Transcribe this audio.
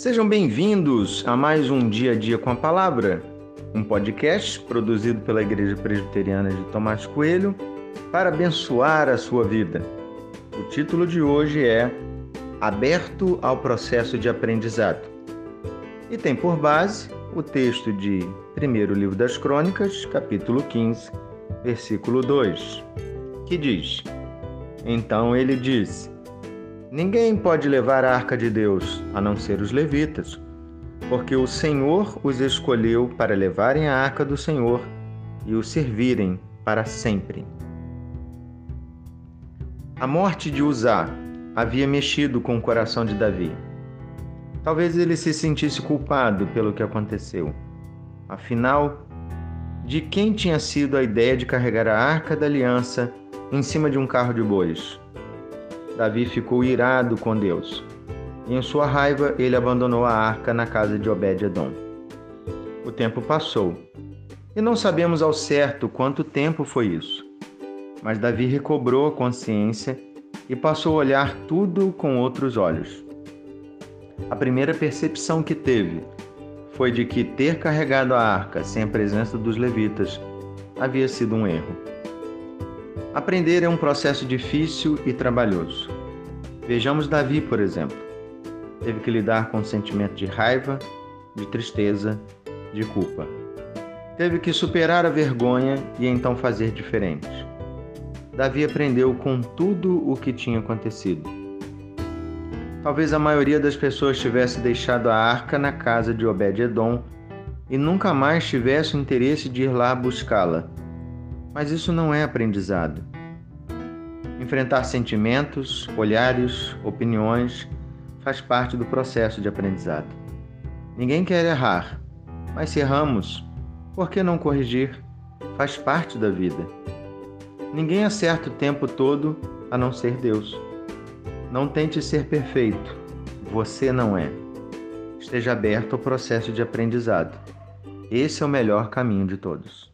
Sejam bem-vindos a mais um Dia a Dia com a Palavra, um podcast produzido pela Igreja Presbiteriana de Tomás Coelho para abençoar a sua vida. O título de hoje é Aberto ao processo de aprendizado e tem por base o texto de 1 Livro das Crônicas, capítulo 15, versículo 2, que diz: Então ele disse Ninguém pode levar a arca de Deus a não ser os levitas, porque o Senhor os escolheu para levarem a arca do Senhor e o servirem para sempre. A morte de Uzá havia mexido com o coração de Davi. Talvez ele se sentisse culpado pelo que aconteceu. Afinal, de quem tinha sido a ideia de carregar a arca da aliança em cima de um carro de bois? Davi ficou irado com Deus. E em sua raiva, ele abandonou a arca na casa de Obed-edom. O tempo passou, e não sabemos ao certo quanto tempo foi isso. Mas Davi recobrou a consciência e passou a olhar tudo com outros olhos. A primeira percepção que teve foi de que ter carregado a arca sem a presença dos levitas havia sido um erro. Aprender é um processo difícil e trabalhoso. Vejamos Davi, por exemplo. Teve que lidar com o sentimento de raiva, de tristeza, de culpa. Teve que superar a vergonha e então fazer diferente. Davi aprendeu com tudo o que tinha acontecido. Talvez a maioria das pessoas tivesse deixado a arca na casa de Obed-Edom e nunca mais tivesse o interesse de ir lá buscá-la mas isso não é aprendizado. Enfrentar sentimentos, olhares, opiniões faz parte do processo de aprendizado. Ninguém quer errar, mas se erramos, por que não corrigir? Faz parte da vida. Ninguém acerta o tempo todo a não ser Deus. Não tente ser perfeito, você não é. Esteja aberto ao processo de aprendizado. Esse é o melhor caminho de todos.